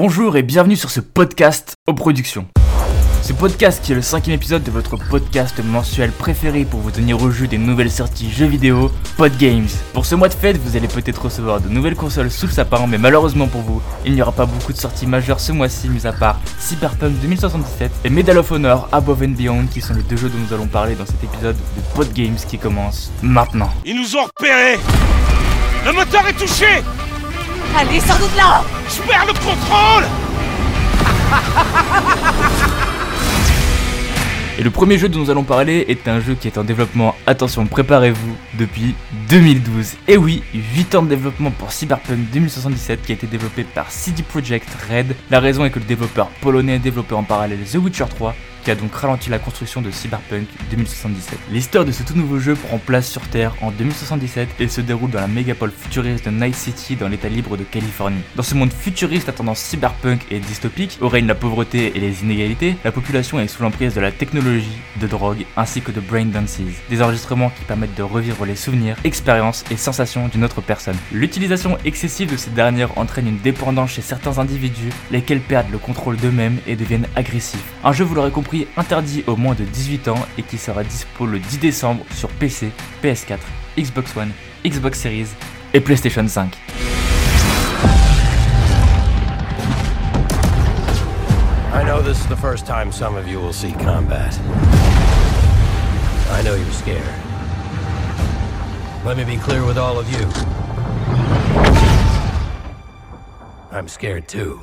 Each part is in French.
Bonjour et bienvenue sur ce podcast aux productions. Ce podcast qui est le cinquième épisode de votre podcast mensuel préféré pour vous tenir au jeu des nouvelles sorties jeux vidéo, Podgames. Pour ce mois de fête, vous allez peut-être recevoir de nouvelles consoles sous le sapin, mais malheureusement pour vous, il n'y aura pas beaucoup de sorties majeures ce mois-ci, mis à part Cyberpunk 2077 et Medal of Honor Above and Beyond, qui sont les deux jeux dont nous allons parler dans cet épisode de Podgames qui commence maintenant. Ils nous ont repérés Le moteur est touché Allez, sors de là Je perds le contrôle Et le premier jeu dont nous allons parler est un jeu qui est en développement, attention, préparez-vous, depuis 2012. Et oui, 8 ans de développement pour Cyberpunk 2077 qui a été développé par CD Projekt Red. La raison est que le développeur polonais développé en parallèle The Witcher 3 a donc ralenti la construction de Cyberpunk 2077. L'histoire de ce tout nouveau jeu prend place sur Terre en 2077 et se déroule dans la mégapole futuriste de Night City dans l'état libre de Californie. Dans ce monde futuriste à tendance cyberpunk et dystopique, où règne la pauvreté et les inégalités, la population est sous l'emprise de la technologie, de drogue ainsi que de brain dances, des enregistrements qui permettent de revivre les souvenirs, expériences et sensations d'une autre personne. L'utilisation excessive de ces dernières entraîne une dépendance chez certains individus, lesquels perdent le contrôle d'eux-mêmes et deviennent agressifs. Un jeu, vous l'aurez compris, interdit aux moins de 18 ans et qui sera dispo le 10 décembre sur PC, PS4, Xbox One, Xbox Series et PlayStation 5. I know this is the first time some of you will see combat. I know you're scared. Let me be clear with all of you. I'm scared too.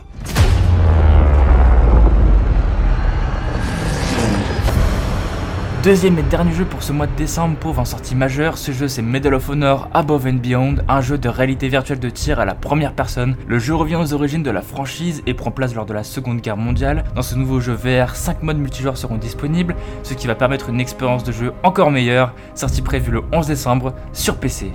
Deuxième et dernier jeu pour ce mois de décembre, pauvre en sortie majeure, ce jeu c'est Medal of Honor Above and Beyond, un jeu de réalité virtuelle de tir à la première personne. Le jeu revient aux origines de la franchise et prend place lors de la seconde guerre mondiale. Dans ce nouveau jeu VR, 5 modes multijoueurs seront disponibles, ce qui va permettre une expérience de jeu encore meilleure, sortie prévue le 11 décembre sur PC.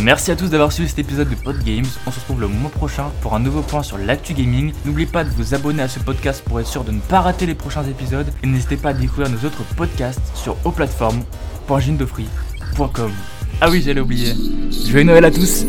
Merci à tous d'avoir suivi cet épisode de Podgames. On se retrouve le mois prochain pour un nouveau point sur l'actu gaming. N'oubliez pas de vous abonner à ce podcast pour être sûr de ne pas rater les prochains épisodes. Et n'hésitez pas à découvrir nos autres podcasts sur plateformes.gindofree.com. Ah oui, j'allais oublier. Joyeux Noël à tous